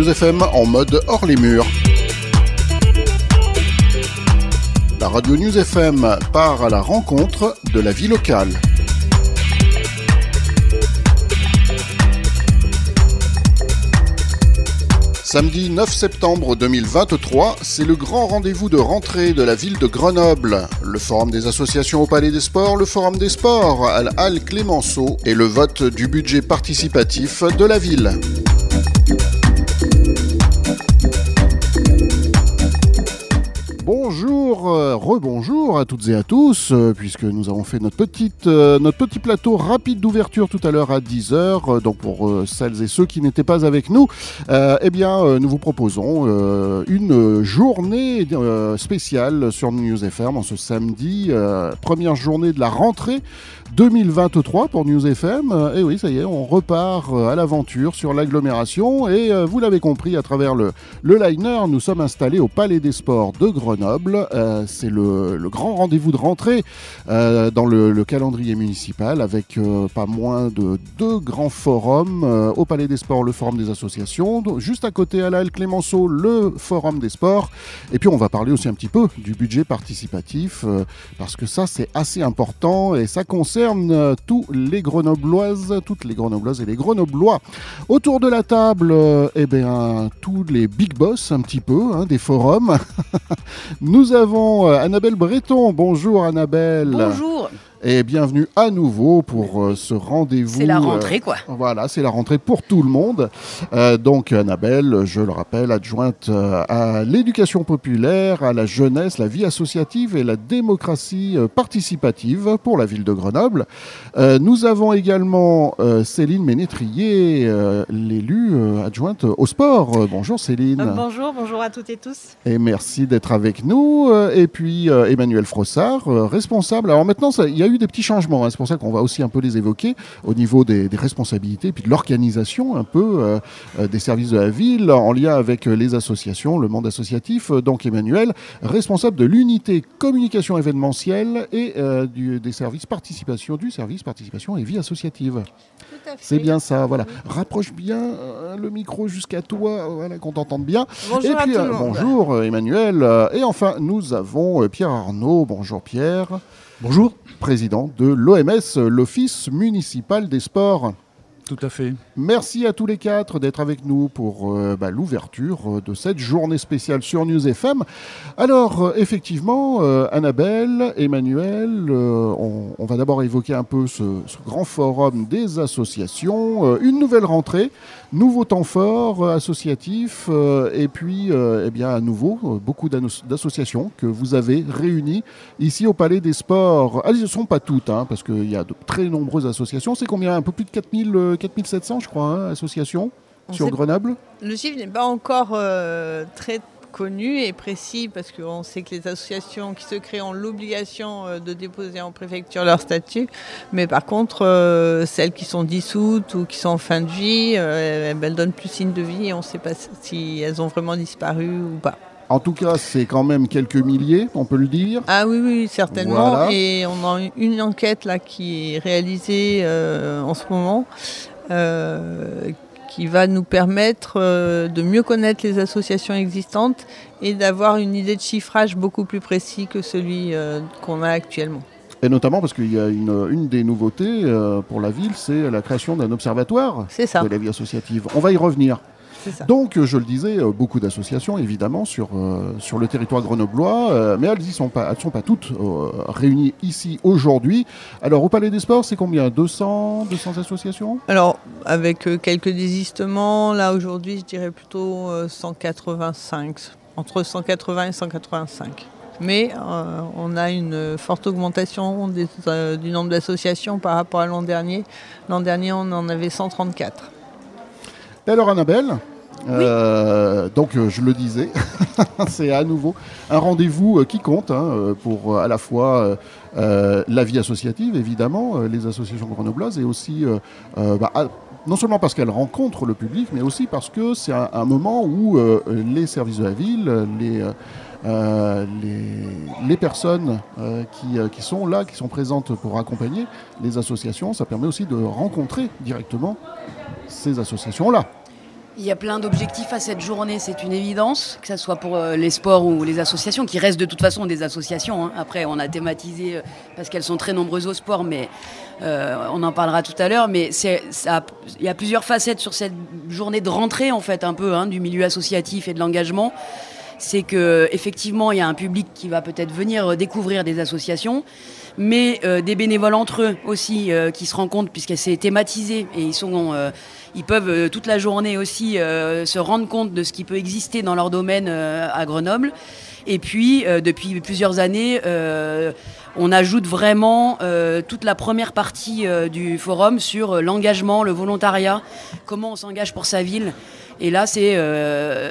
News FM en mode hors les murs. La radio News FM part à la rencontre de la vie locale. Samedi 9 septembre 2023, c'est le grand rendez-vous de rentrée de la ville de Grenoble. Le forum des associations au Palais des Sports, le forum des sports à la Halle Clémenceau et le vote du budget participatif de la ville. Bonjour, euh, rebonjour à toutes et à tous, euh, puisque nous avons fait notre, petite, euh, notre petit plateau rapide d'ouverture tout à l'heure à 10h. donc pour celles et ceux qui n'étaient pas avec nous, eh bien, nous vous proposons une journée spéciale sur News FM en ce samedi, première journée de la rentrée 2023 pour News FM. Et oui, ça y est, on repart à l'aventure sur l'agglomération. Et vous l'avez compris à travers le, le liner, nous sommes installés au Palais des Sports de Grenoble euh, c'est le, grand rendez-vous de rentrée euh, dans le, calendrier municipal avec euh, pas moins de deux grands forums au Palais des Sports, le Forum des associations, juste à côté à la Halle Clémenceau, le Forum des sports. Et puis on va parler aussi un petit peu du budget participatif parce que ça c'est assez important et ça concerne tous les Grenobloises, toutes les Grenobloises et les Grenoblois. Autour de la table, eh bien tous les big boss un petit peu hein, des forums. Nous avons euh, Annabelle Breton. Bonjour Annabelle. Bonjour et bienvenue à nouveau pour euh, ce rendez-vous. C'est la rentrée, quoi. Euh, voilà, c'est la rentrée pour tout le monde. Euh, donc, Annabelle, je le rappelle, adjointe à l'éducation populaire, à la jeunesse, la vie associative et la démocratie participative pour la ville de Grenoble. nous avons également Céline Ménétrier, l'élue adjointe au sport. bonjour Céline. bonjour, bonjour à toutes et tous. Et merci d'être avec nous. Et puis Emmanuel Frossard, responsable. Alors maintenant, il y a eu des petits changements. Hein. C'est pour ça qu'on va aussi un peu les évoquer au niveau des, responsabilités, puis de l'organisation un peu euh, euh, des services de la ville en lien avec euh, les associations, le monde associatif. Donc Emmanuel, responsable de l'unité communication événementielle et du, des services participation, du service participation et vie associative. C'est bien ça, voilà. Rapproche bien le micro jusqu'à toi, voilà, qu'on t'entende bien. Bonjour et puis, Bonjour Emmanuel. Et enfin, nous avons Pierre Arnaud. Bonjour Pierre. Bonjour. Président de l'OMS, l'Office municipal des sports. Tout à fait. Merci à tous les quatre d'être avec nous pour euh, bah, l'ouverture de cette journée spéciale sur News FM. Alors, euh, effectivement, euh, Annabelle, Emmanuel, on, va d'abord évoquer un peu ce, grand forum des associations, une nouvelle rentrée, nouveau temps fort associatif, et puis, eh bien, à nouveau, beaucoup d'associations que vous avez réunies ici au Palais des Sports. Elles ne sont pas toutes, hein, parce qu'il y a de très nombreuses associations. C'est combien? Un peu plus de 4000 4700, je crois, hein, associations sur Grenoble? Le chiffre n'est pas encore euh, très connu et précis parce qu'on sait que les associations qui se créent ont l'obligation euh, de déposer en préfecture leur statut. Mais par contre, euh, celles qui sont dissoutes ou qui sont en fin de vie, elles donnent plus signe de vie et on ne sait pas si elles ont vraiment disparu ou pas. En tout cas, c'est quand même quelques milliers, on peut le dire. Ah oui, oui, certainement. Et on a une enquête là qui est réalisée en ce moment euh, qui va nous permettre euh, de mieux connaître les associations existantes et d'avoir une idée de chiffrage beaucoup plus précis que celui euh, qu'on a actuellement. Et notamment parce qu'il y a une, une des nouveautés pour la ville, c'est la création d'un observatoire de la vie associative. On va y revenir. Donc, je le disais, euh, beaucoup d'associations, évidemment, sur, euh, sur le territoire grenoblois, euh, mais elles ne sont, pas, sont pas toutes réunies ici aujourd'hui. Alors, au Palais des Sports, c'est combien? 200, 200 associations? Alors, avec quelques désistements, là, aujourd'hui, je dirais plutôt 185, entre 180 et 185 mais on a une forte augmentation du nombre d'associations par rapport à l'an dernier. L'an dernier, on en avait 134. Alors Annabelle, euh, donc euh, je le disais, c'est à nouveau un rendez-vous euh, qui compte hein, pour à la fois la vie associative, évidemment, les associations grenobloises, et aussi bah, non seulement parce qu'elles rencontrent le public, mais aussi parce que c'est un, moment où les services de la ville, les, les, personnes qui, qui, sont là, qui sont présentes pour accompagner les associations, ça permet aussi de rencontrer directement ces associations-là. il y a plein d'objectifs à cette journée, c'est une évidence, que ce soit pour euh, les sports ou les associations, qui restent de toute façon des associations. Hein. Après, on a thématisé euh, parce qu'elles sont très nombreuses au sport, mais euh, on en parlera tout à l'heure. Mais il y a plusieurs facettes sur cette journée de rentrée, en fait, un peu, hein, du milieu associatif et de l'engagement. C'est qu'effectivement, il y a un public qui va peut-être venir découvrir des associations mais des bénévoles entre eux aussi qui se rencontrent puisque c'est thématisé et ils sont ils peuvent euh, toute la journée aussi euh, se rendre compte de ce qui peut exister dans leur domaine euh, à Grenoble. Et puis, depuis plusieurs années, on ajoute vraiment toute la première partie du forum sur l'engagement, le volontariat, comment on s'engage pour sa ville. Et là, c'est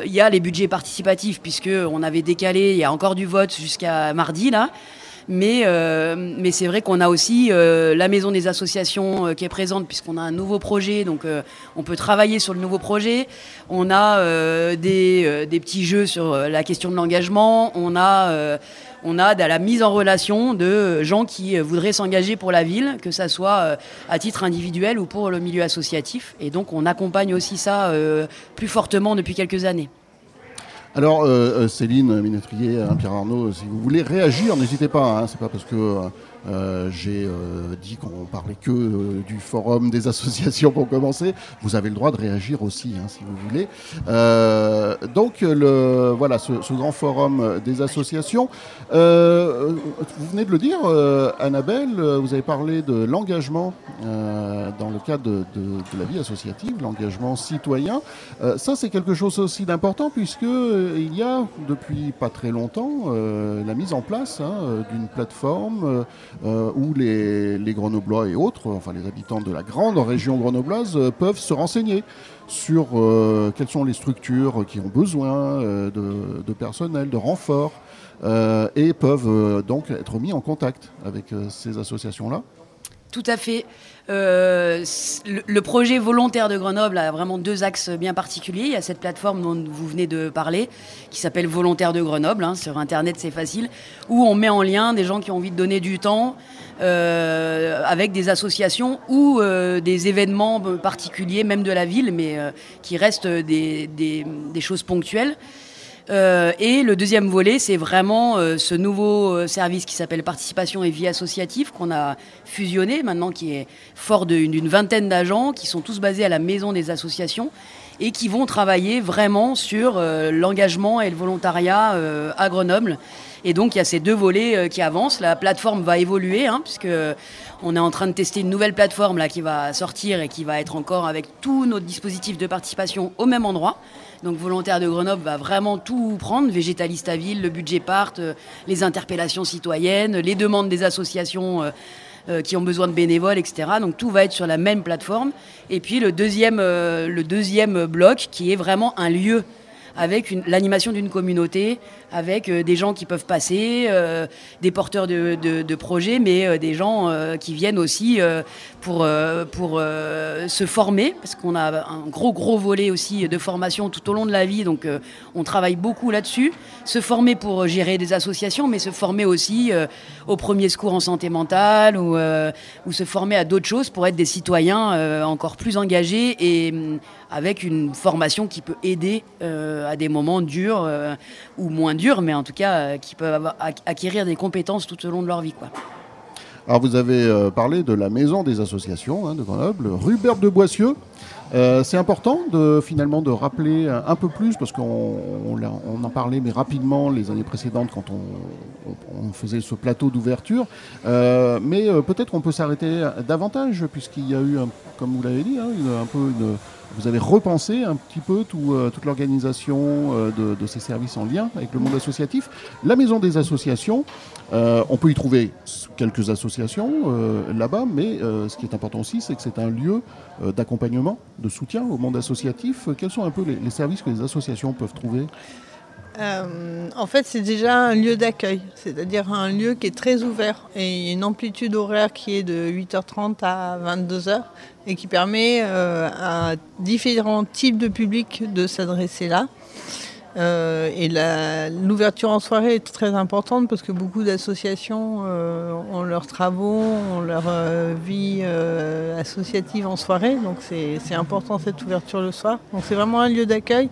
il y a les budgets participatifs puisque on avait décalé, il y a encore du vote jusqu'à mardi là. Mais, euh, mais c'est vrai qu'on a aussi euh, la maison des associations euh, qui est présente puisqu'on a un nouveau projet, donc on peut travailler sur le nouveau projet. On a des, petits jeux sur la question de l'engagement. On a on a la mise en relation de gens qui voudraient s'engager pour la ville, que ce soit à titre individuel ou pour le milieu associatif. Et donc on accompagne aussi ça plus fortement depuis quelques années. Alors, euh, euh, Céline Minetrier, Pierre Arnaud, si vous voulez réagir, n'hésitez pas. Hein, c'est pas parce que euh, j'ai euh, dit qu'on parlait que euh, du forum des associations pour commencer. Vous avez le droit de réagir aussi, hein, si vous voulez. donc, voilà, ce, grand forum des associations. vous venez de le dire, Annabelle, vous avez parlé de l'engagement dans le cadre de, la vie associative, l'engagement citoyen. ça, c'est quelque chose aussi d'important puisque il y a depuis pas très longtemps la mise en place hein, d'une plateforme euh, où les, Grenoblois et autres, enfin les habitants de la grande région grenobloise, euh, peuvent se renseigner sur euh, quelles sont les structures qui ont besoin de, personnel, de renfort, et peuvent donc être mis en contact avec ces associations-là. Tout à fait. Euh, le, projet volontaire de Grenoble a vraiment deux axes bien particuliers. Il y a cette plateforme dont vous venez de parler, qui s'appelle Volontaire de Grenoble. Hein. sur Internet, c'est facile. Où on met en lien des gens qui ont envie de donner du temps euh, avec des associations ou euh, des événements particuliers, même de la ville, mais qui restent des, des choses ponctuelles. Euh, et le deuxième volet, c'est vraiment euh, ce nouveau euh, service qui s'appelle Participation et Vie Associative qu'on a fusionné maintenant, qui est fort d'une vingtaine d'agents qui sont tous basés à la Maison des associations et qui vont travailler vraiment sur l'engagement et le volontariat à Grenoble. Et donc il y a ces deux volets qui avancent. La plateforme va évoluer, hein, puisque on est en train de tester une nouvelle plateforme qui va sortir et qui va être encore avec tous nos dispositifs de participation au même endroit. Donc Volontaire de Grenoble va vraiment tout prendre, Végétaliste à Ville, le budget part, euh, les interpellations citoyennes, les demandes des associations euh, euh, qui ont besoin de bénévoles, etc. Donc tout va être sur la même plateforme. Et puis le deuxième, le deuxième bloc qui est vraiment un lieu avec l'animation d'une communauté, avec euh, des gens qui peuvent passer, euh, des porteurs de, projets, mais euh, des gens qui viennent aussi pour, se former, parce qu'on a un gros, gros volet aussi de formation tout au long de la vie, donc on travaille beaucoup là-dessus. Se former pour gérer des associations, mais se former aussi au premier secours en santé mentale ou, ou se former à d'autres choses pour être des citoyens encore plus engagés et hum, avec une formation qui peut aider des moments durs ou moins durs, mais en tout cas euh, qui peuvent acquérir des compétences tout au long de leur vie. Alors vous avez euh, parlé de la maison des associations hein, de Grenoble, rue Berbe de Boissieu. Euh, c'est important de finalement de rappeler un peu plus parce qu'on on, en parlait mais rapidement les années précédentes quand on, faisait ce plateau d'ouverture. mais peut-être on peut s'arrêter davantage puisqu'il y a eu, comme vous l'avez dit, hein, un peu une vous avez repensé un petit peu euh, toute l'organisation euh, de, ces services en lien avec le monde associatif. La maison des associations, euh, on peut y trouver quelques associations là-bas, mais ce qui est important aussi, c'est que c'est un lieu d'accompagnement, de soutien au monde associatif. Quels sont un peu les services que les associations peuvent trouver? Euh, en fait, c'est déjà un lieu d'accueil, c'est-à-dire un lieu qui est très ouvert et une amplitude horaire qui est de 8h30 à 22h et qui permet euh, à différents types de publics de s'adresser là. Euh, et l'ouverture en soirée est très importante parce que beaucoup d'associations euh, ont leurs travaux, ont leur euh, vie associative en soirée. Donc c'est important cette ouverture le soir. Donc c'est vraiment un lieu d'accueil.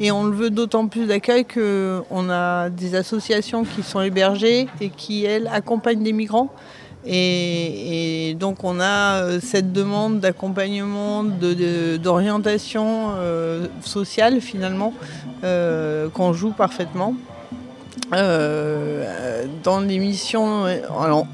Et on le veut d'autant plus d'accueil qu'on a des associations qui sont hébergées et qui, elles, accompagnent des migrants. Et, donc on a euh, cette demande d'accompagnement, d'orientation euh, sociale finalement, euh, qu'on joue parfaitement. Euh, dans l'émission.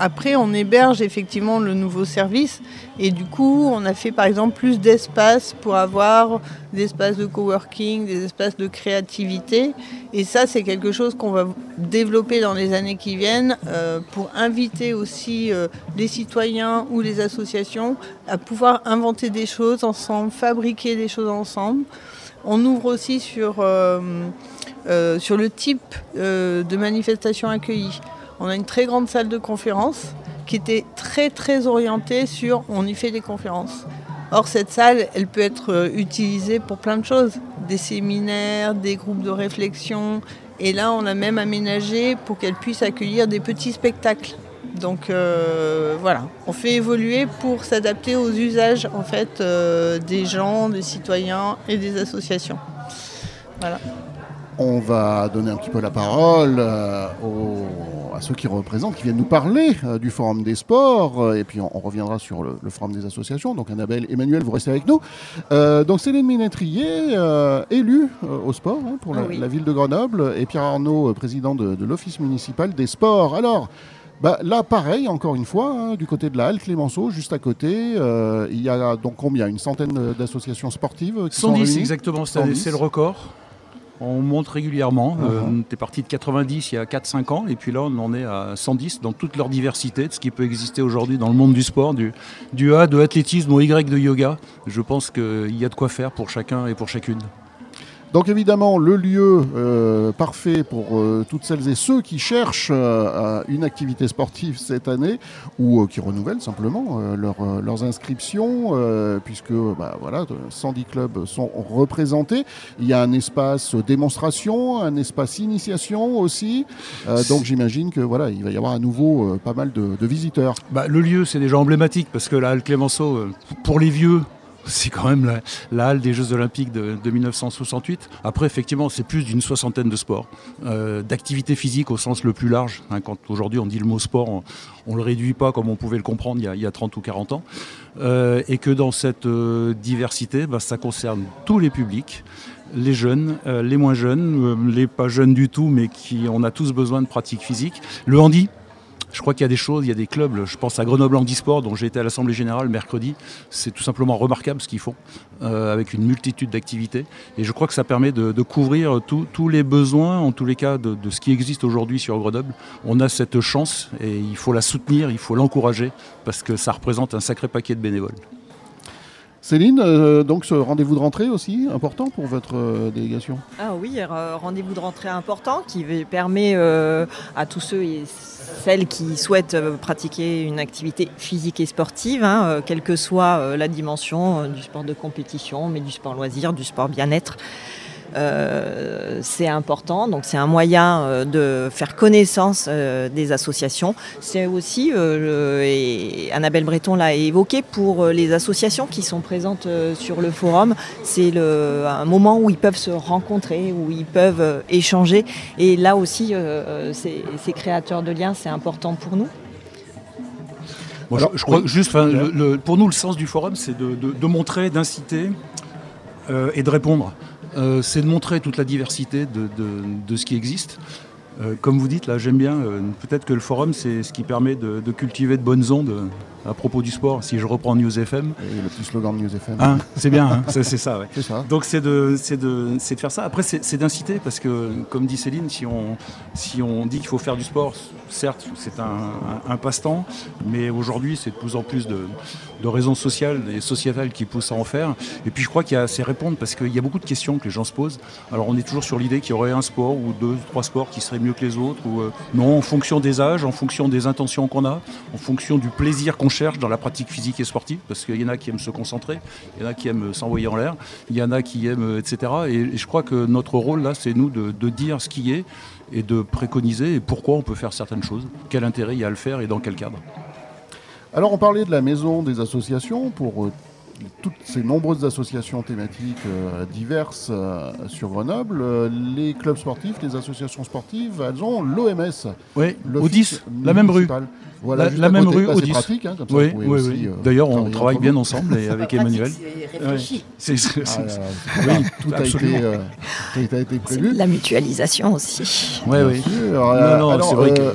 après, on héberge effectivement le nouveau service et du coup, on a fait par exemple plus d'espace pour avoir des espaces de coworking, des espaces de créativité. Et ça, c'est quelque chose qu'on va développer dans les années qui viennent euh, pour inviter aussi euh, les citoyens ou les associations à pouvoir inventer des choses ensemble, fabriquer des choses ensemble. On ouvre aussi sur euh, sur le type euh, de manifestation accueillie. On a une très grande salle de conférence qui était très très orientée sur on y fait des conférences. Or cette salle, elle peut être euh, utilisée pour plein de choses, des séminaires, des groupes de réflexion, et là on a même aménagé pour qu'elle puisse accueillir des petits spectacles. Donc voilà, on fait évoluer pour s'adapter aux usages en fait des gens, des citoyens et des associations. Voilà. On va donner un petit peu la parole euh, à ceux qui représentent, qui viennent nous parler euh, du Forum des sports, euh, et puis on, reviendra sur le, Forum des associations. Donc Annabelle, Emmanuel, vous restez avec nous. donc Céline Minetrier, élue au sport hein, pour la, ville de Grenoble, et Pierre Arnaud, président de, l'Office municipal des sports. Alors, bah, là, pareil, encore une fois, hein, du côté de la Halle Clémenceau, juste à côté, il y a donc combien? Une centaine d'associations sportives qui 110 exactement, c'est le record. On monte régulièrement. Euh, uh-huh. on était parti de 90 il y a 4-5 ans, et puis là, on en est à 110 dans toute leur diversité de ce qui peut exister aujourd'hui dans le monde du sport, du, du A, de l'athlétisme au Y de yoga. Je pense qu'il y a de quoi faire pour chacun et pour chacune. Donc évidemment, le lieu euh, parfait pour euh, toutes celles et ceux qui cherchent euh, une activité sportive cette année ou qui renouvellent simplement leurs inscriptions, puisque bah, voilà, 110 clubs sont représentés. Il y a un espace démonstration, un espace initiation aussi. donc j'imagine que voilà, il va y avoir à nouveau pas mal de, visiteurs. Bah, le lieu, c'est déjà emblématique parce que la Halle Clémenceau, pour les vieux, c'est quand même la, halle des Jeux Olympiques de, 1968. Après, effectivement, c'est plus d'une soixantaine de sports, euh, d'activités physiques au sens le plus large. Hein, quand aujourd'hui on dit le mot sport, on ne le réduit pas comme on pouvait le comprendre il y a, 30 ou 40 ans. Euh, et que dans cette euh, diversité, bah, ça concerne tous les publics les jeunes, les moins jeunes, les pas jeunes du tout, mais qui on a tous besoin de pratiques physiques. Le handi, je crois qu'il y a des choses, il y a des clubs, je pense à Grenoble Handisport, dont j'ai été à l'Assemblée Générale mercredi. C'est tout simplement remarquable ce qu'ils font, euh, avec une multitude d'activités. Et je crois que ça permet de, couvrir tous les besoins, en tous les cas, de, ce qui existe aujourd'hui sur Grenoble. On a cette chance et il faut la soutenir, il faut l'encourager, parce que ça représente un sacré paquet de bénévoles. Céline, euh, donc ce rendez-vous de rentrée aussi important pour votre euh, délégation? Ah oui, rendez-vous de rentrée important qui permet à tous ceux et celles qui souhaitent euh, pratiquer une activité physique et sportive, hein, euh, quelle que soit euh, la dimension du sport de compétition, mais du sport loisir, du sport bien-être. Euh, c'est important. Donc c'est un moyen euh, de faire connaissance euh, des associations. C'est aussi, et Annabelle Breton l'a évoqué, pour les associations qui sont présentes sur le forum, c'est un moment où ils peuvent se rencontrer, où ils peuvent échanger. Et là aussi, ces, créateurs de liens, c'est important pour nous. je, crois juste, pour nous, le sens du forum, c'est de, montrer, d'inciter et de répondre. Euh, c'est de montrer toute la diversité de, ce qui existe. Euh, comme vous dites, là, j'aime bien. Euh, peut-être que le forum, c'est ce qui permet de, cultiver de bonnes ondes à propos du sport. Si je reprends News FM. Et le petit slogan de News FM. Hein, c'est bien, hein, c'est ça, Donc c'est de, de, de, faire ça. Après, c'est d'inciter parce que, comme dit Céline, si on, si on dit qu'il faut faire du sport, certes, c'est un, passe-temps, mais aujourd'hui, c'est de plus en plus de, raisons sociales et sociétales qui poussent à en faire. Et puis je crois qu'il y a assez répondre parce qu'il y a beaucoup de questions que les gens se posent. Alors on est toujours sur l'idée qu'il y aurait un sport ou deux, trois sports qui seraient mieux que les autres. Ou, euh, non, en fonction des âges, en fonction des intentions qu'on a, en fonction du plaisir qu'on cherche dans la pratique physique et sportive, parce qu'il y en a qui aiment se concentrer, il y en a qui aiment s'envoyer en l'air, il y en a qui aiment, etc. Et, je crois que notre rôle là, c'est nous de, de dire ce qui est et de préconiser pourquoi on peut faire certaines choses, quel intérêt il y a à le faire et dans quel cadre. Alors on parlait de la maison des associations pour euh, toutes ces nombreuses associations thématiques euh, diverses euh, sur Grenoble, les clubs sportifs, les associations sportives, elles ont l'OMS. Oui, au 10, la même rue. Voilà, la, même rue au 10. pratique, hein, oui, oui, oui. D'ailleurs, on travaille bien ensemble et avec Emmanuel. C'est oui, tout, a été, a été, prévu. La mutualisation aussi. Oui, oui. Non, non, c'est vrai que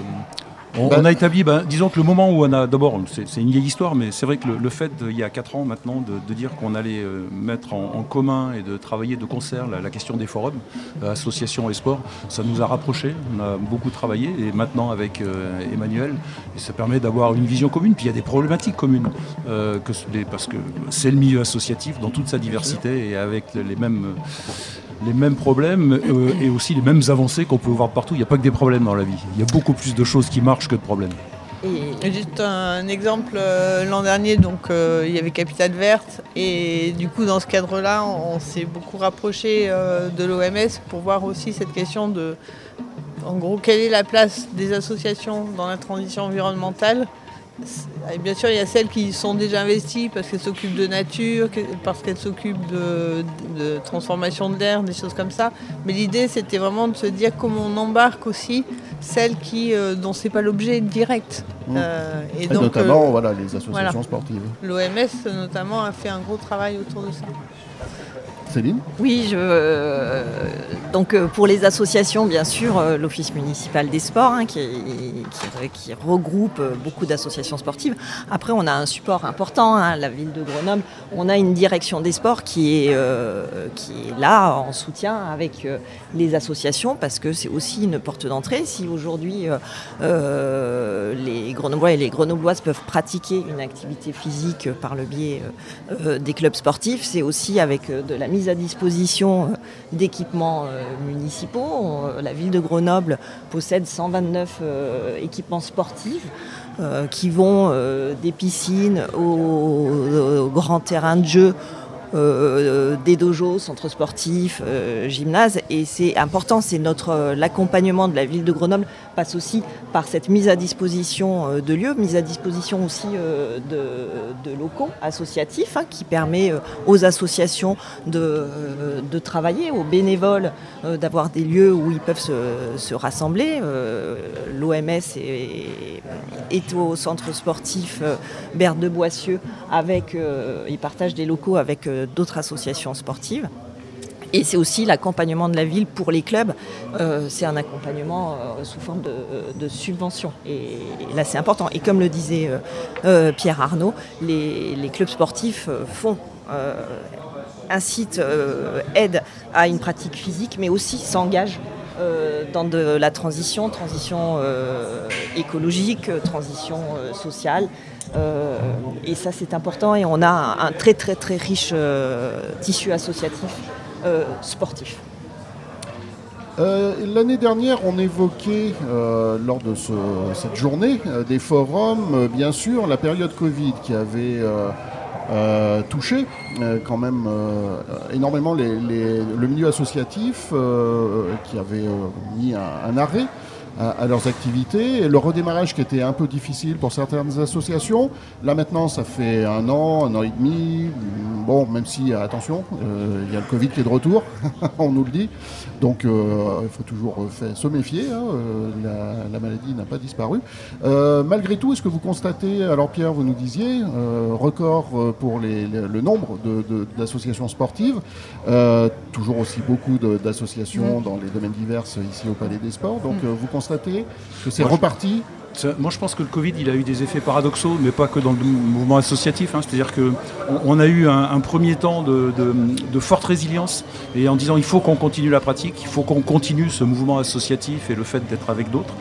on, bah- a établi, ben, disons que le moment où on a, d'abord, c'est une vieille histoire, mais c'est vrai que le, fait, il y a 4 ans maintenant, de, dire qu'on allait euh, mettre en, commun et de travailler de concert la, question des forums, euh, associations et sport, ça nous a rapprochés, on a beaucoup travaillé, et maintenant avec euh, Emmanuel, ça permet d'avoir une vision commune, puis il y a des problématiques communes, que, parce que c'est le milieu associatif dans toute sa diversité et avec les mêmes les mêmes problèmes euh, et aussi les mêmes avancées qu'on peut voir partout. Il n'y a pas que des problèmes dans la vie. Il y a beaucoup plus de choses qui marchent que de problèmes. Juste un exemple, euh, l'an dernier, donc euh, il y avait Capitale Verte, et du coup dans ce cadre-là, on, s'est beaucoup rapproché de l'OMS pour voir aussi cette question de, en gros, quelle est la place des associations dans la transition environnementale bien sûr, il y a celles qui sont déjà investies parce qu'elles s'occupent de nature, parce qu'elles s'occupent de, transformation de l'air, des choses comme ça. Mais l'idée, c'était vraiment de se dire comment on embarque aussi celles qui, euh, dont c'est pas l'objet direct. Mmh. Euh, et, notamment, euh, voilà, les associations sportives. L'OMS, notamment, a fait un gros travail autour de ça. Oui, je, donc euh, pour les associations, bien sûr, euh, l'Office municipal des sports, hein, qui, regroupe euh, beaucoup d'associations sportives. Après, on a un support important, hein, la ville de Grenoble. On a une direction des sports qui est, qui est là en soutien avec les associations, parce que c'est aussi une porte d'entrée. Si aujourd'hui, les Grenoblois et les Grenobloises peuvent pratiquer une activité physique par le biais des clubs sportifs, c'est aussi avec de la mise à disposition d'équipements municipaux. Euh, la ville de Grenoble possède 129 équipements sportifs. qui vont des piscines aux grands terrains de jeu, euh, des dojos, centres sportifs, euh, gymnases. Et c'est important, c'est notre euh, l'accompagnement de la ville de Grenoble passe aussi par cette mise à disposition de lieux, mise à disposition aussi de, locaux associatifs, hein, qui permet aux associations de, travailler, aux bénévoles d'avoir des lieux où ils peuvent se, rassembler. L'OMS est, est, au centre sportif Berthe de Boissieu avec, ils partagent des locaux avec d'autres associations sportives. Et c'est aussi l'accompagnement de la ville pour les clubs. Euh, c'est un accompagnement euh, sous forme de, subvention. Et, là, c'est important. Et comme le disait euh, Pierre Arnaud, les, clubs sportifs font incitent, aident à une pratique physique, mais aussi s'engagent dans de la transition, transition écologique, transition sociale. Euh, et ça, c'est important. Et on a un, très, très, très riche euh, tissu associatif euh, sportif. L'année dernière, on évoquait lors de cette journée des forums, bien sûr, la période Covid qui avait touché quand même énormément le milieu associatif, qui avait mis un arrêt à, leurs activités. Et le redémarrage qui était un peu difficile pour certaines associations, là maintenant ça fait un an, un an et demi. Bon, même si, attention, euh, il y a le Covid qui est de retour, on nous le dit. Donc euh, il faut toujours se méfier, hein, euh, la, maladie n'a pas disparu. malgré tout, est-ce que vous constatez, alors Pierre, vous nous disiez, record pour le nombre d'associations sportives, toujours aussi beaucoup d'associations mmh. dans les domaines divers ici au Palais des Sports. Donc mmh. Constater que c'est reparti moi, je pense que le Covid, il a eu des effets paradoxaux, mais pas que dans le mouvement associatif. Hein. C'est-à-dire qu'on on a eu un, premier temps de, forte résilience, et en disant il faut qu'on continue la pratique, il faut qu'on continue ce mouvement associatif et le fait d'être avec d'autres.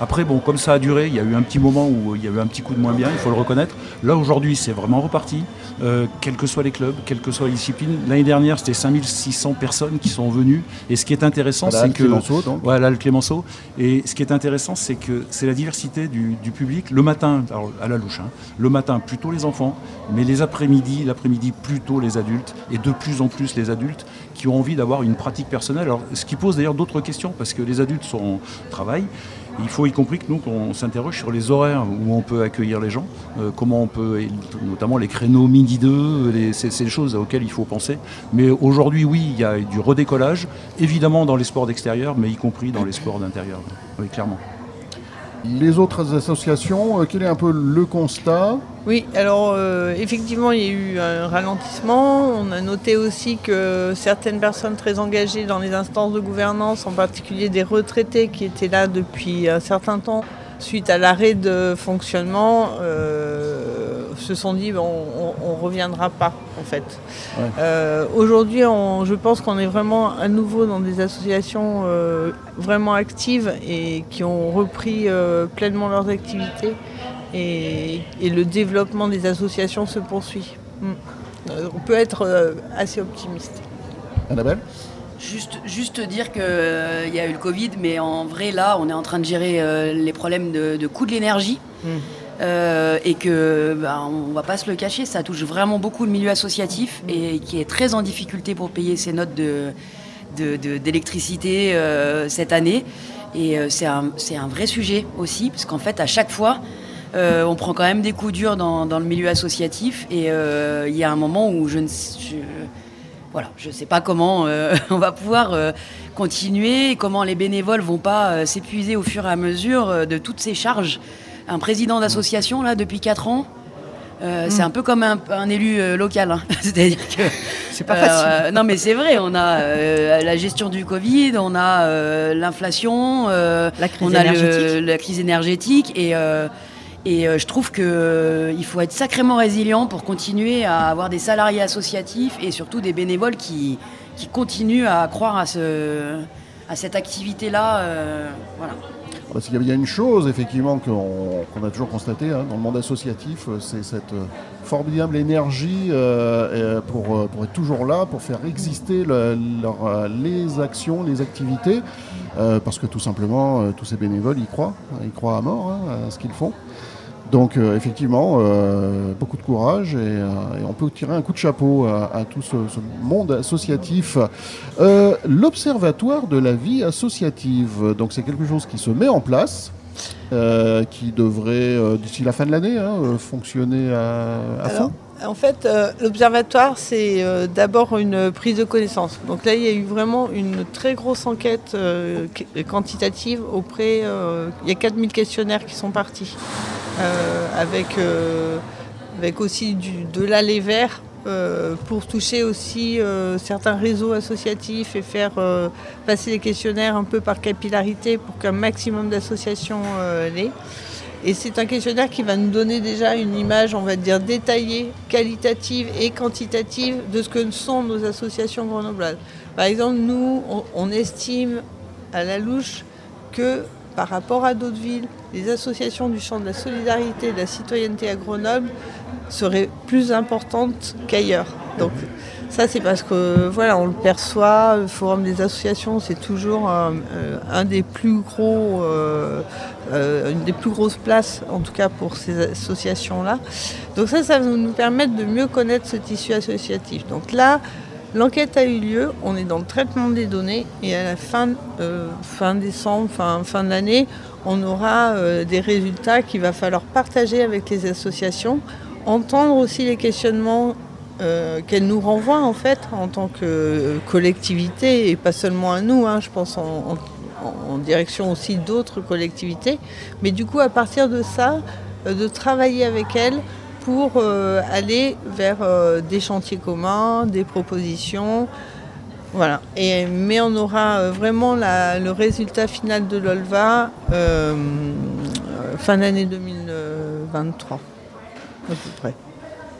Après, bon, comme ça a duré, il y a eu un petit moment où il y a eu un petit coup de moins bien, il faut le reconnaître. Là, aujourd'hui, c'est vraiment reparti, euh, quels que soient les clubs, quelles que soient les disciplines. L'année dernière, c'était 5600 personnes qui sont venues. Et ce qui est intéressant, c'est que. Clémenceau, donc. Voilà, le Clémenceau. Et ce qui est intéressant, c'est que c'est la diversité du, du public. Le matin, alors à la louche, hein, le matin, plutôt les enfants, mais les après-midi, l'après-midi, plutôt les adultes. Et de plus en plus les adultes qui ont envie d'avoir une pratique personnelle. Alors, ce qui pose d'ailleurs d'autres questions, parce que les adultes sont au travail. Il faut y compris que nous, qu'on s'interroge sur les horaires où on peut accueillir les gens, euh, comment on peut, notamment les créneaux midi 2, les- c'est c'est des choses auxquelles il faut penser. Mais aujourd'hui, oui, il y a du redécollage, évidemment dans les sports d'extérieur, mais y compris dans les sports d'intérieur. Oui, clairement. Les autres associations, euh, quel est un peu le constat Oui, alors euh, effectivement, il y a eu un ralentissement. On a noté aussi que certaines personnes très engagées dans les instances de gouvernance, en particulier des retraités qui étaient là depuis un certain temps, suite à l'arrêt de fonctionnement, euh, se sont dit bon, on ne reviendra pas en fait. Ouais. Euh, Aujourd'hui, je pense qu'on est vraiment à nouveau dans des associations euh, vraiment actives et qui ont repris pleinement leurs activités et, et le développement des associations se poursuit. Mm. On peut être assez optimiste. Annabelle? Juste, juste dire qu'il y a eu le Covid, mais en vrai, là, on est en train de gérer euh, les problèmes de, de coût de l'énergie. Mm. Euh, et que, bah, on va pas se le cacher, ça touche vraiment beaucoup le milieu associatif et qui est très en difficulté pour payer ses notes de, de- de- d'électricité euh, cette année. Et euh, c'est, un, vrai sujet aussi, parce qu'en fait, à chaque fois, euh, on prend quand même des coups durs dans, dans le milieu associatif. Et euh, il y a un moment où je ne je, voilà, je ne sais pas comment euh, on va pouvoir euh, continuer, comment les bénévoles vont pas euh, s'épuiser au fur et à mesure de toutes ces charges. Un président d'association, là, depuis 4 ans, euh, c'est un peu comme un, un élu euh, local. hein. C'est-à-dire que. C'est pas euh, facile. non, mais c'est vrai, on a la gestion du Covid, on a l'inflation, La crise on a le- énergétique. la crise énergétique et. Euh, et euh, je trouve qu'il faut être sacrément résilient pour continuer à avoir des salariés associatifs et surtout des bénévoles qui, qui continuent à croire à, ce, à cette activité-là. euh, voilà. Parce qu'il y a une chose, effectivement, qu'on a toujours constaté hein, dans le monde associatif, euh, c'est cette euh, formidable énergie euh, euh, pour, euh, pour être toujours là, pour faire exister euh, les actions, les activités, euh, parce que tout simplement, euh, tous ces bénévoles y croient, hein, ils croient à mort hein, à ce qu'ils font. Donc euh, effectivement, euh, beaucoup de courage et, euh, et on peut tirer un coup de chapeau à, à tout ce, ce monde associatif. Euh, L'Observatoire de la vie associative, donc c'est quelque chose qui se met en place, euh, qui devrait euh, d'ici la fin de l'année hein, fonctionner à, à fond. En fait, euh, l'observatoire, c'est euh, d'abord une prise de connaissance. Donc là, il y a eu vraiment une très grosse enquête euh, qu- quantitative auprès... il y a 4000 questionnaires qui sont partis, avec, avec aussi de l'aller vert pour toucher aussi certains réseaux associatifs et faire passer les questionnaires un peu par capillarité pour qu'un maximum d'associations l'aient. Et c'est un questionnaire qui va nous donner déjà une image, on va dire, détaillée, qualitative et quantitative de ce que sont nos associations grenobloises. Par exemple, nous, on, on estime à la louche que par rapport à d'autres villes, les associations du champ de la solidarité et de la citoyenneté à Grenoble seraient plus importantes qu'ailleurs. Donc ça, c'est parce que voilà, on le perçoit. Le Forum des associations, c'est toujours euh, euh, un des plus gros, euh, euh, une des plus grosses places, en tout cas pour ces associations-là. Donc ça, ça va nous permettre de mieux connaître ce tissu associatif. Donc là, l'enquête a eu lieu. On est dans le traitement des données et à la fin, fin décembre, fin, fin de l'année, on aura des résultats qu'il va falloir partager avec les associations, entendre aussi les questionnements euh, qu'elle nous renvoie en fait en tant que collectivité et pas seulement à nous, hein, je pense en, direction aussi d'autres collectivités. Mais du coup, à partir de ça, euh, de travailler avec elle pour euh, aller vers euh, des chantiers communs, des propositions. Voilà. Et, mais on aura euh, vraiment le résultat final de l'OLVA euh, euh, fin d'année 2023, à peu près.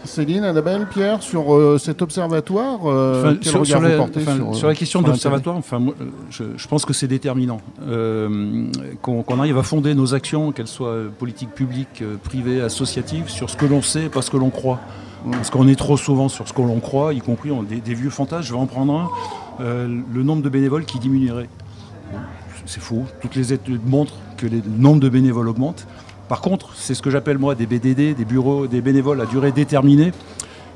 Céline, Annabelle, Pierre, sur euh, cet observatoire, euh, Enfin, quel sur, regard sur vous la, portez enfin, sur, sur la question sur de l'observatoire, enfin, moi, euh, je, je pense que c'est déterminant. Euh, Qu'on qu'on arrive à fonder nos actions, qu'elles soient politiques publiques, privées, associatives, sur ce que l'on sait, pas ce que l'on croit. Parce qu'on est trop souvent sur ce que l'on croit, y compris on- des, des vieux fantasmes. Je vais en prendre un. euh, le nombre de bénévoles qui diminuerait. C'est faux. Toutes les études montrent que les- le nombre de bénévoles augmente. Par contre, c'est ce que j'appelle moi des BDD, des bureaux, des bénévoles à durée déterminée.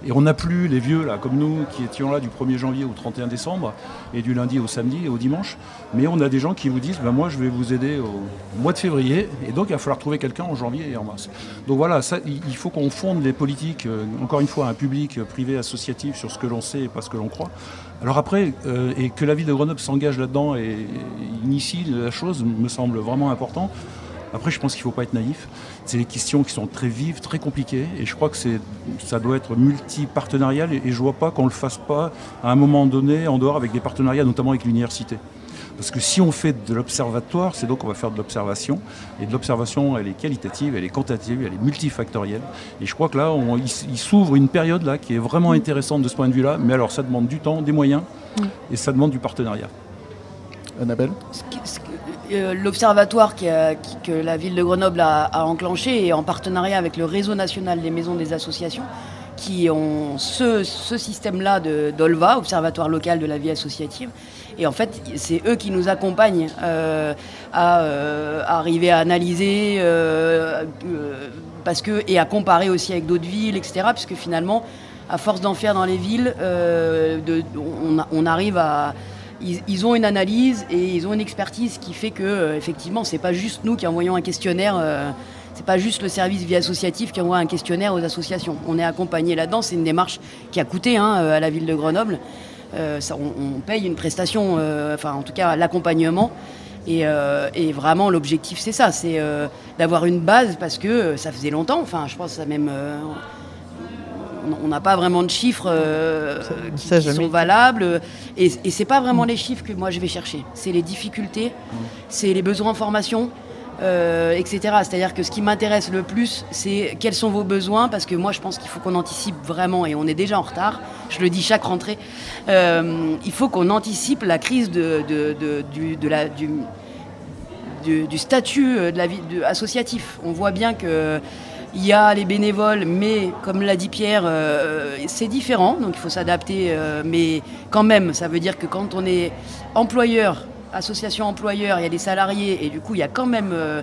Et on n'a plus les vieux, comme nous, qui étions là du 1er janvier au 31 décembre, et du lundi au samedi et au dimanche. Mais on a des gens qui vous disent, ben moi je vais vous aider au mois de février, et donc il va falloir trouver quelqu'un en janvier et en mars. Donc voilà, il faut qu'on fonde les politiques, euh, encore une fois, un public euh, privé associatif sur ce que l'on sait et pas ce que l'on croit. Alors après, euh, et que la ville de Grenoble s'engage là-dedans et initie la chose, me semble vraiment important. Après, je pense qu'il ne faut pas être naïf. C'est des questions qui sont très vives, très compliquées, et je crois que c'est, ça doit être multi-partenarial, et, et je ne vois pas qu'on ne le fasse pas à un moment donné en dehors avec des partenariats, notamment avec l'université. Parce que si on fait de l'observatoire, c'est donc on va faire de l'observation, et de l'observation, elle est qualitative, elle est quantitative, elle est multifactorielle. Et je crois que là, on- il, s'ouvre une période là qui est vraiment intéressante de ce point de vue-là, mais alors ça demande du temps, des moyens, et ça demande du partenariat. Annabelle? Euh, L'observatoire que la ville de Grenoble a, enclenché et en partenariat avec le réseau national des maisons des associations qui ont ce, système-là d'OLVA, Observatoire local de la vie associative. Et en fait, c'est eux qui nous accompagnent euh, à, euh, arriver à analyser parce que, et à comparer aussi avec d'autres villes, etc. Puisque finalement, à force d'en faire dans les villes, on arrive à, ils, ont une analyse et ils ont une expertise qui fait que euh, effectivement c'est pas juste nous qui envoyons un questionnaire euh, c'est pas juste le service vie associative qui envoie un questionnaire aux associations. On est accompagné là-dedans c'est une démarche qui a coûté hein, euh, à la ville de Grenoble. Euh, on, paye une prestation enfin en tout cas l'accompagnement. Et, et vraiment l'objectif c'est ça c'est d'avoir une base parce que ça faisait longtemps enfin je pense que ça même on- n'a pas vraiment de chiffres euh, qui, sont valables. Et, et c'est pas vraiment les chiffres que moi je vais chercher. C'est les difficultés, c'est les besoins en formation, euh, etc. C'est-à-dire que ce qui m'intéresse le plus, c'est quels sont vos besoins, parce que moi je pense qu'il faut qu'on anticipe vraiment, et on est déjà en retard. Je le dis chaque rentrée. Euh, il faut qu'on anticipe la crise de, de- de- du, de la, du, du, du statut de la vie associatif. On voit bien que il y a les bénévoles, mais comme l'a dit Pierre, euh, c'est différent, donc il faut s'adapter. euh, mais quand même, ça veut dire que quand on est employeur, association employeur, il y a des salariés, et du coup, il y a quand même euh,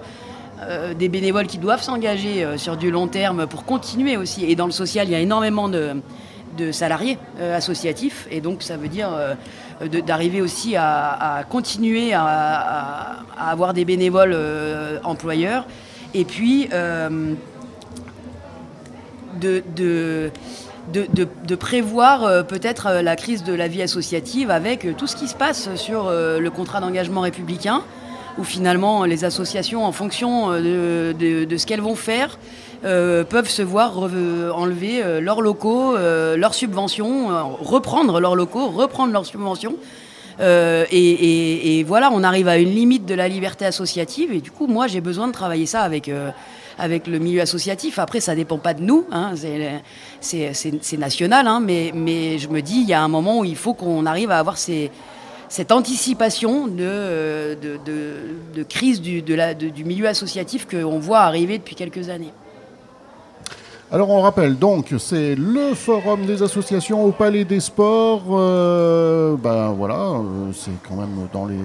des bénévoles qui doivent s'engager sur du long terme pour continuer aussi. Et dans le social, il y a énormément de, salariés associatifs, et donc ça veut dire d'arriver aussi à, continuer à, à- avoir des bénévoles employeurs. Et puis, de, de, de, de- prévoir euh, peut-être euh, la crise de la vie associative avec euh, tout ce qui se passe sur le contrat d'engagement républicain, où finalement les associations, en fonction de, de- ce qu'elles vont faire, peuvent se voir enlever leurs locaux, leurs subventions, reprendre leurs locaux, reprendre leurs subventions. Et, et- voilà, on arrive à une limite de la liberté associative. Et du coup, moi, j'ai besoin de travailler ça avec, avec le milieu associatif. Après, ça dépend pas de nous, hein, c'est- national, hein, mais, je me dis, il y a un moment où il faut qu'on arrive à avoir cette anticipation de, crise du milieu associatif qu'on voit arriver depuis quelques années. Alors on rappelle donc, c'est le forum des associations au Palais des Sports. euh, ben voilà, euh, c'est quand même dans les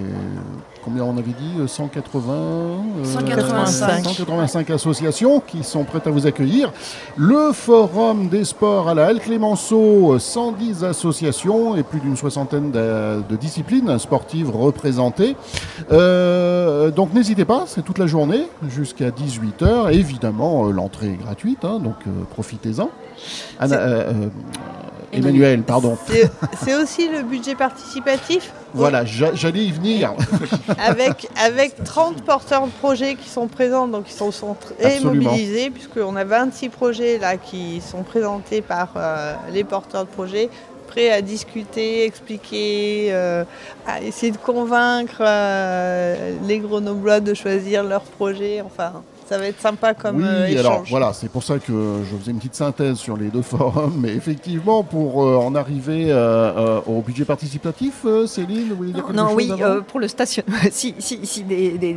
combien on avait dit euh, 180 euh, 185. 185 associations qui sont prêtes à vous accueillir. Le forum des sports à la Halle Clémenceau, euh, 110 associations et plus d'une soixantaine de, de disciplines sportives représentées. Euh, donc n'hésitez pas, c'est toute la journée jusqu'à 18h. Évidemment, euh, l'entrée est gratuite, hein, donc euh, profitez-en. Anna- euh, euh, Emmanuel, pardon. C'est aussi le budget participatif Voilà, j'a- j'allais y venir. avec, avec 30 porteurs de projets qui sont présents, donc ils sont, sont très Absolument. mobilisés, puisqu'on a 26 projets là qui sont présentés par euh, les porteurs de projets, prêts à discuter, expliquer, euh, à essayer de convaincre euh, les Grenoblois de choisir leur projet. Enfin, Ça va être sympa comme oui, euh, alors échange. voilà, c'est pour ça que je faisais une petite synthèse sur les deux forums. Mais effectivement, pour euh, en arriver euh, euh, au budget participatif, euh, Céline, vous voulez dire quelque Non, chose oui, euh, pour le stationnement, si, si, si des, des-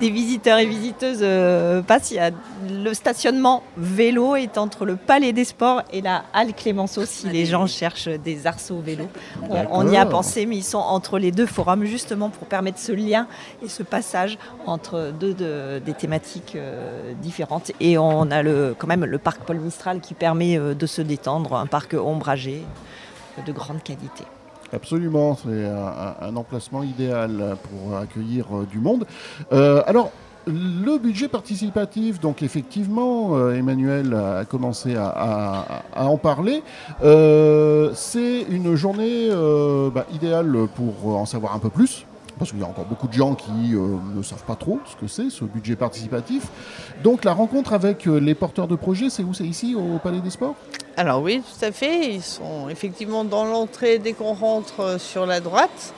des visiteurs et visiteuses euh, passent, il y a le stationnement vélo est entre le Palais des Sports et la Halle Clémenceau si les gens cherchent des arceaux vélo. On, on y a pensé, mais ils sont entre les deux forums justement pour permettre ce lien et ce passage entre deux de- des thématiques euh, différentes. Et on a le, quand même le parc Paul Mistral qui permet euh, de se détendre, un parc ombragé de grande qualité. Absolument, c'est un, emplacement idéal pour accueillir euh, du monde. Alors, le budget participatif, donc effectivement, Emmanuel a commencé à, en parler. C'est une journée bah, idéale pour en savoir un peu plus. Parce qu'il y a encore beaucoup de gens qui euh, ne savent pas trop ce que c'est, ce budget participatif. Donc la rencontre avec euh, les porteurs de projets, c'est où? C'est ici, au Palais des Sports? Alors oui, tout à fait. Ils sont effectivement dans l'entrée dès qu'on rentre euh, sur la droite.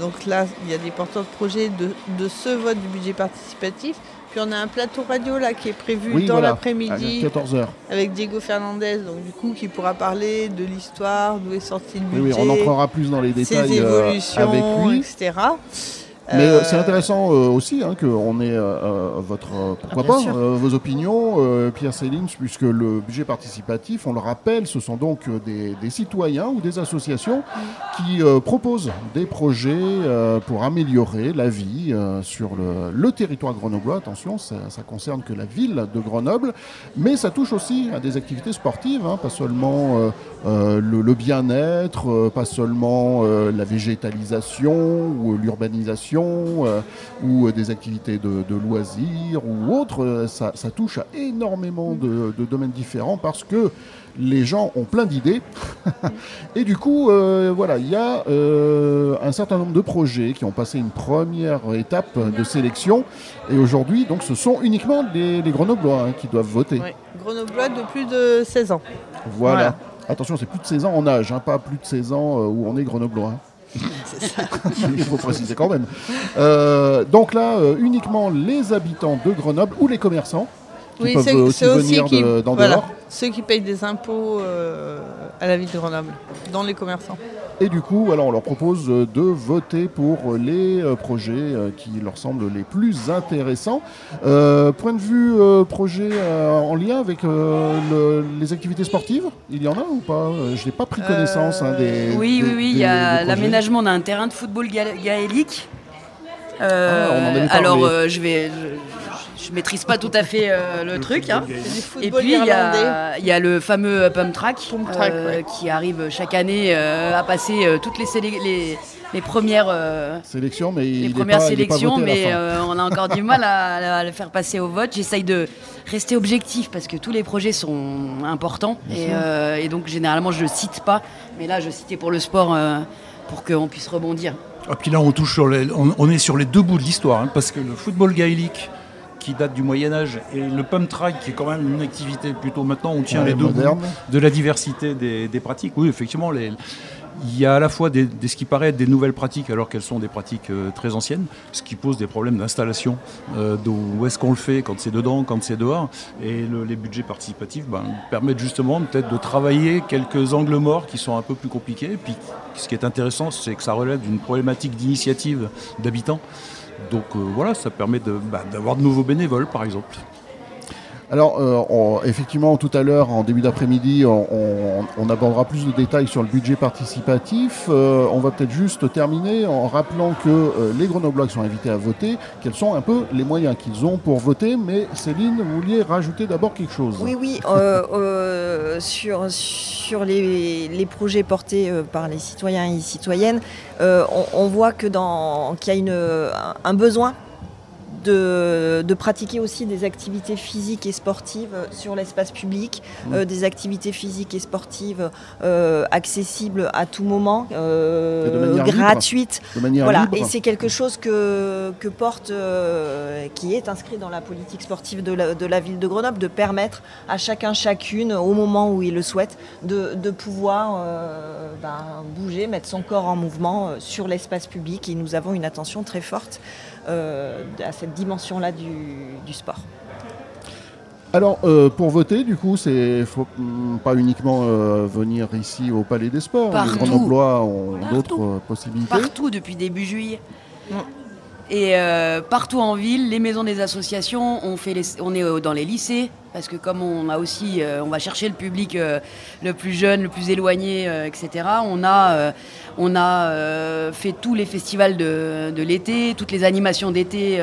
Donc là, il y a des porteurs de projets de, de ce vote du budget participatif. Puis on a un plateau radio là qui est prévu Oui, dans voilà, l'après-midi 14h. avec Diego Fernandez, donc du coup qui pourra parler de l'histoire, d'où est sorti le budget, oui, on entrera plus dans les ses détails euh, évolutions, avec lui. etc. Mais euh, Euh, c'est intéressant euh, aussi hein, qu'on ait euh, euh, votre, euh, pourquoi Ah, bien pas, euh, vos opinions, euh, Pierre Céline, puisque le budget participatif, on le rappelle, ce sont donc euh, des, des citoyens ou des associations qui euh, proposent des projets euh, pour améliorer la vie euh, sur le, le territoire grenoblois. Attention, ça, ça concerne que la ville de Grenoble, mais ça touche aussi à des activités sportives, hein, pas seulement euh, euh, le, le bien-être, euh, pas seulement euh, la végétalisation ou l'urbanisation euh, ou euh, des activités de, de loisirs ou autres. Euh, Ça, ça touche à énormément de, de domaines différents parce que les gens ont plein d'idées. Et du coup, euh, voilà, il y a euh, un certain nombre de projets qui ont passé une première étape de sélection. Et aujourd'hui, donc, ce sont uniquement les, les Grenoblois hein, qui doivent voter. ouais, Grenoblois de plus de 16 ans. Voilà. Voilà. Attention, c'est plus de 16 ans en âge, hein, pas plus de 16 ans euh, où on est grenoblois. hein. Il faut préciser quand même. Euh, donc là, euh, uniquement les habitants de Grenoble ou les commerçants qui Oui, peuvent c'est aussi c'est aussi venir qui, de- d'en voilà, dehors. ceux qui payent des impôts euh, à la ville de Grenoble, dans les commerçants. Et du coup, alors, on leur propose euh, de voter pour les euh, projets euh, qui leur semblent les plus intéressants. Euh, point de vue euh, projet euh, en lien avec euh, le- les activités sportives, il y en a ou pas? Je n'ai pas pris connaissance hein, des. Oui, des- oui, oui, il y a l'aménagement d'un terrain de football ga- gaélique. Euh, Ah, on en avait parlé. alors, euh, je vais, je, je maîtrise pas tout à fait euh, le, truc. hein. Et puis il y, a, il y a le fameux Pump Track, Pump Track, euh, ouais. qui arrive chaque année euh, à passer euh, toutes les, sélé- les, les premières, euh, Sélection, mais les premières pas- sélections, mais euh, on a encore du mal à, à le faire passer au vote. J'essaye de rester objectif parce que tous les projets sont importants et, euh, et donc généralement je cite pas, mais là je citais pour le sport euh, pour qu'on puisse rebondir. Et puis là, on, touche sur les, on, on est sur les deux bouts de l'histoire, hein, parce que le football gaélique, qui date du Moyen Âge, et le pump track, qui est quand même une activité plutôt maintenant, on tient Ouais, les deux bouts de la diversité des, des pratiques. Oui, effectivement, les- il y a à la fois des, des- ce qui paraît être des nouvelles pratiques, alors qu'elles sont des pratiques euh, très anciennes, ce qui pose des problèmes d'installation. Euh, où est-ce qu'on le fait quand c'est dedans, quand c'est dehors Et le- les budgets participatifs ben, permettent justement peut-être de travailler quelques angles morts qui sont un peu plus compliqués. Et puis, ce qui est intéressant, c'est que ça relève d'une problématique d'initiative d'habitants. Donc euh, voilà, ça permet bah, d'avoir de nouveaux bénévoles, par exemple. Alors, euh, effectivement, tout à l'heure, en début d'après-midi, on, abordera plus de détails sur le budget participatif. Euh, on va peut-être juste terminer en rappelant que euh, les Grenoblois sont invités à voter, quels sont un peu les moyens qu'ils ont pour voter. Mais Céline, vous vouliez rajouter d'abord quelque chose Oui, oui, sur, les, projets portés par les citoyens et citoyennes, on, voit que qu'il y a une, un- un besoin de, de pratiquer aussi des activités physiques et sportives sur l'espace public, Mmh. euh, des activités physiques et sportives euh, accessibles à tout moment, euh, gratuites. Voilà, libre et c'est quelque chose que, que porte, euh, qui est inscrit dans la politique sportive de la, de la ville de Grenoble, de permettre à chacun, chacune, au moment où il le souhaite, de, de pouvoir euh, ben, bouger, mettre son corps en mouvement euh, sur l'espace public. Et nous avons une attention très forte à cette dimension-là du, sport. Alors, pour voter, du coup, c'est faut mm, pas uniquement venir ici au Palais des Sports. Partout. Les grands ont d'autres possibilités. Partout depuis début juillet. Et euh, partout en ville, les maisons des associations, on, est euh, dans les lycées, parce que comme on a aussi, euh, on va chercher le public le plus jeune, le plus éloigné, etc. On a, fait tous les festivals de l'été, toutes les animations d'été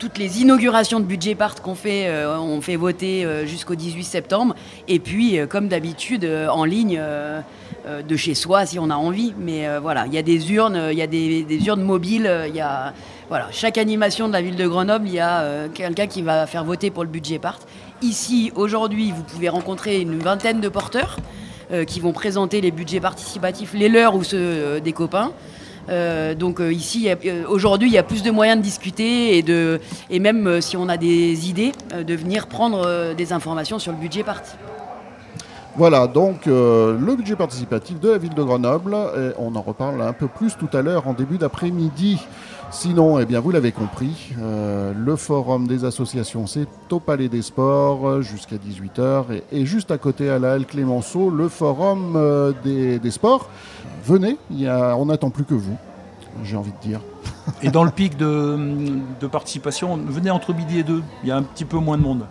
toutes les inaugurations de budget part qu'on fait, on fait voter jusqu'au 18 septembre. Et puis, comme d'habitude, en ligne, euh, de chez soi si on a envie. Mais euh, voilà, il y a des urnes, il y a des, urnes mobiles, euh, il y a voilà, chaque animation de la ville de Grenoble, il y a quelqu'un qui va faire voter pour le budget part. Ici, aujourd'hui, vous pouvez rencontrer une vingtaine de porteurs qui vont présenter les budgets participatifs, les leurs ou ceux des copains. Donc ici, aujourd'hui, il y a plus de moyens de discuter et, de, et même si on a des idées, de venir prendre des informations sur le budget parti. Voilà, donc euh, le budget participatif de la ville de Grenoble, on en reparle un peu plus tout à l'heure en début d'après-midi. Sinon, eh bien, vous l'avez compris, euh, le forum des associations, c'est au Palais des Sports jusqu'à 18h. Et, juste à côté, à la Halle Clémenceau, le forum euh, des, sports. Venez, on n'attend plus que vous, j'ai envie de dire. Et dans le pic de, de participation, venez entre midi et deux, il y a un petit peu moins de monde.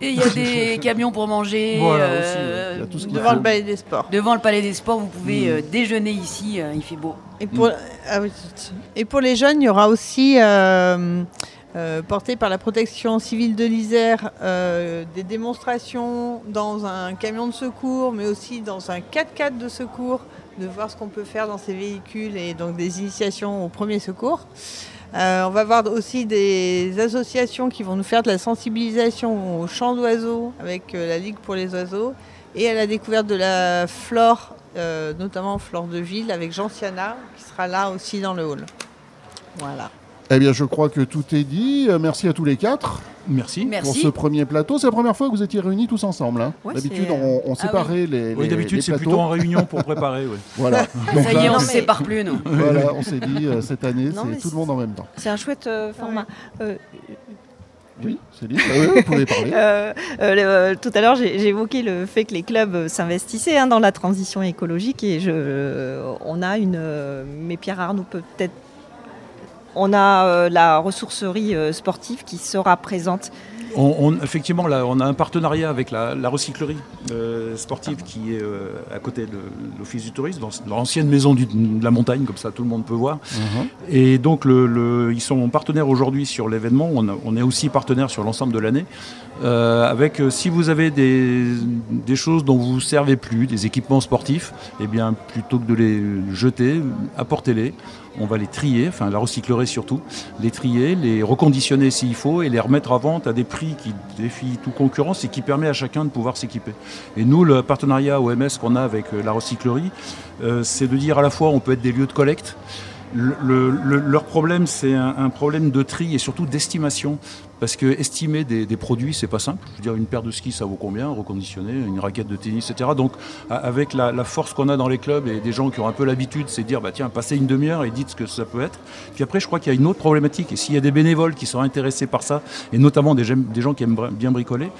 Et il y a des camions pour manger. Euh, devant le Palais des Sports. Devant le Palais des Sports, vous pouvez euh, déjeuner ici, euh, il fait beau. Et pour, ah et pour les jeunes, il y aura aussi, porté par la protection civile de l'Isère, des démonstrations dans un camion de secours, mais aussi dans un 4x4 de secours, de voir ce qu'on peut faire dans ces véhicules et donc des initiations au premier secours. Euh, on va voir aussi des associations qui vont nous faire de la sensibilisation au chant d'oiseaux avec euh, la Ligue pour les oiseaux et à la découverte de la flore, euh, notamment flore de ville avec Jean Siana qui sera là aussi dans le hall. Voilà. Eh bien, je crois que tout est dit. Merci à tous les quatre. Merci. Pour ce premier plateau. C'est la première fois que vous étiez réunis tous ensemble. Hein. d'habitude, on, ah séparait les, Oui, d'habitude, c'est plutôt en réunion pour préparer. Voilà. Ça y est, on ne sépare plus, nous. Voilà, on s'est dit, euh, cette année, c'est tout le monde en même temps. C'est un chouette euh, format. Euh, oui, c'est dit. Ah vous pouvez parler. tout à l'heure, j'ai évoqué le fait que les clubs s'investissaient hein, dans la transition écologique et je, on a une. mais Pierre Arnaud peut peut-être on a euh, la ressourcerie euh, sportive qui sera présente on, effectivement, là, on a un partenariat avec la, recyclerie euh, sportive qui est à côté de l'Office du tourisme, dans, l'ancienne maison de la montagne, comme ça tout le monde peut voir. Uh-huh. Et donc, ils sont partenaires aujourd'hui sur l'événement. On, est aussi partenaire sur l'ensemble de l'année. avec, si vous avez des, des, choses dont vous ne vous servez plus, des équipements sportifs, eh bien, plutôt que de les jeter, apportez-les on va les trier, enfin la recyclerie surtout, les trier, les reconditionner s'il faut et les remettre à vente à des prix qui défient toute concurrence et qui permet à chacun de pouvoir s'équiper. Et nous, le partenariat OMS qu'on a avec euh, la recyclerie, euh, c'est de dire à la fois on peut être des lieux de collecte, leur problème, c'est un, problème de tri et surtout d'estimation. Parce que estimer des, produits, c'est pas simple. Je veux dire, une paire de skis, ça vaut combien? Reconditionner, une raquette de tennis, etc. Donc, avec la, force qu'on a dans les clubs et des gens qui ont un peu l'habitude, c'est de dire, bah tiens, passez une demi-heure et dites ce que ça peut être. Puis après, je crois qu'il y a une autre problématique. Et s'il y a des bénévoles qui sont intéressés par ça, et notamment des, des gens qui aiment bien bricoler,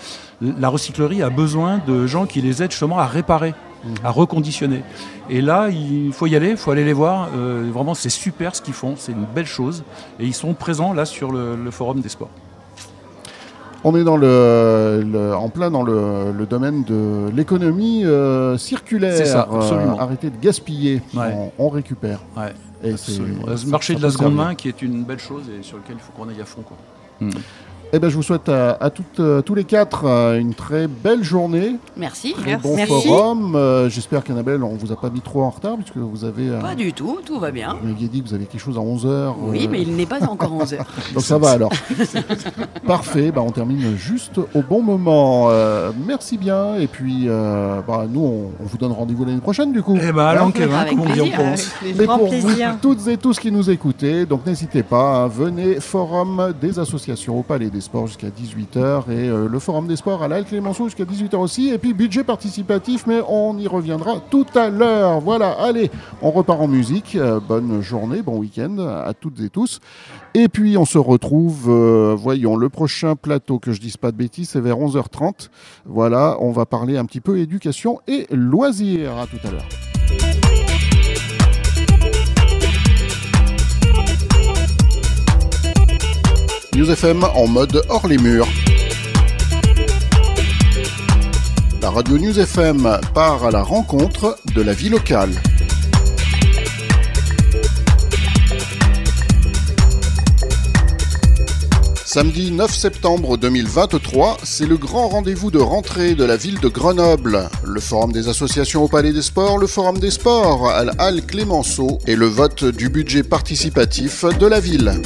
la recyclerie a besoin de gens qui les aident justement à réparer à reconditionner. Et là, il faut y aller, il faut aller les voir. Euh, vraiment, c'est super ce qu'ils font, c'est une belle chose. Et ils sont présents là sur le, forum des sports. On est dans le, en plein dans le, domaine de l'économie euh, circulaire. C'est ça, absolument. Euh, arrêter de gaspiller, on, récupère. Et Le marché de la seconde main qui est une belle chose et sur lequel il faut qu'on aille à fond. Quoi. Hmm. Eh ben, je vous souhaite à, toutes, euh, tous les quatre euh, une très belle journée. Merci. Un bon forum. Euh, j'espère qu'Annabelle, on ne vous a pas mis trop en retard puisque vous avez. pas du tout, tout va bien. Vous m'aviez dit que vous avez quelque chose à 11h. Oui, mais il n'est pas encore 11h. Donc ça va alors. Parfait, bah, on termine juste au bon moment. merci bien. Et puis, bah, nous, on, vous donne rendez-vous l'année prochaine du coup. Eh ben, hein Kevin, comme on dit Mais pour vous, toutes et tous qui nous écoutez, donc n'hésitez pas, hein, venez, forum des associations au Palais des Sports jusqu'à 18h et euh, le Forum des Sports à la Halle Clémenceau jusqu'à 18h aussi. Et puis budget participatif, mais on y reviendra tout à l'heure. Voilà, allez, on repart en musique. Euh, bonne journée, bon week-end à toutes et tous. Et puis on se retrouve, euh, voyons, le prochain plateau, que je dise pas de bêtises, c'est vers 11h30. Voilà, on va parler un petit peu éducation et loisirs. À tout à l'heure. News FM en mode hors les murs. La radio News FM part à la rencontre de la vie locale. Samedi 9 septembre 2023, c'est le grand rendez-vous de rentrée de la ville de Grenoble. Le forum des associations au Palais des Sports, le forum des sports à la Halle Clémenceau et le vote du budget participatif de la ville.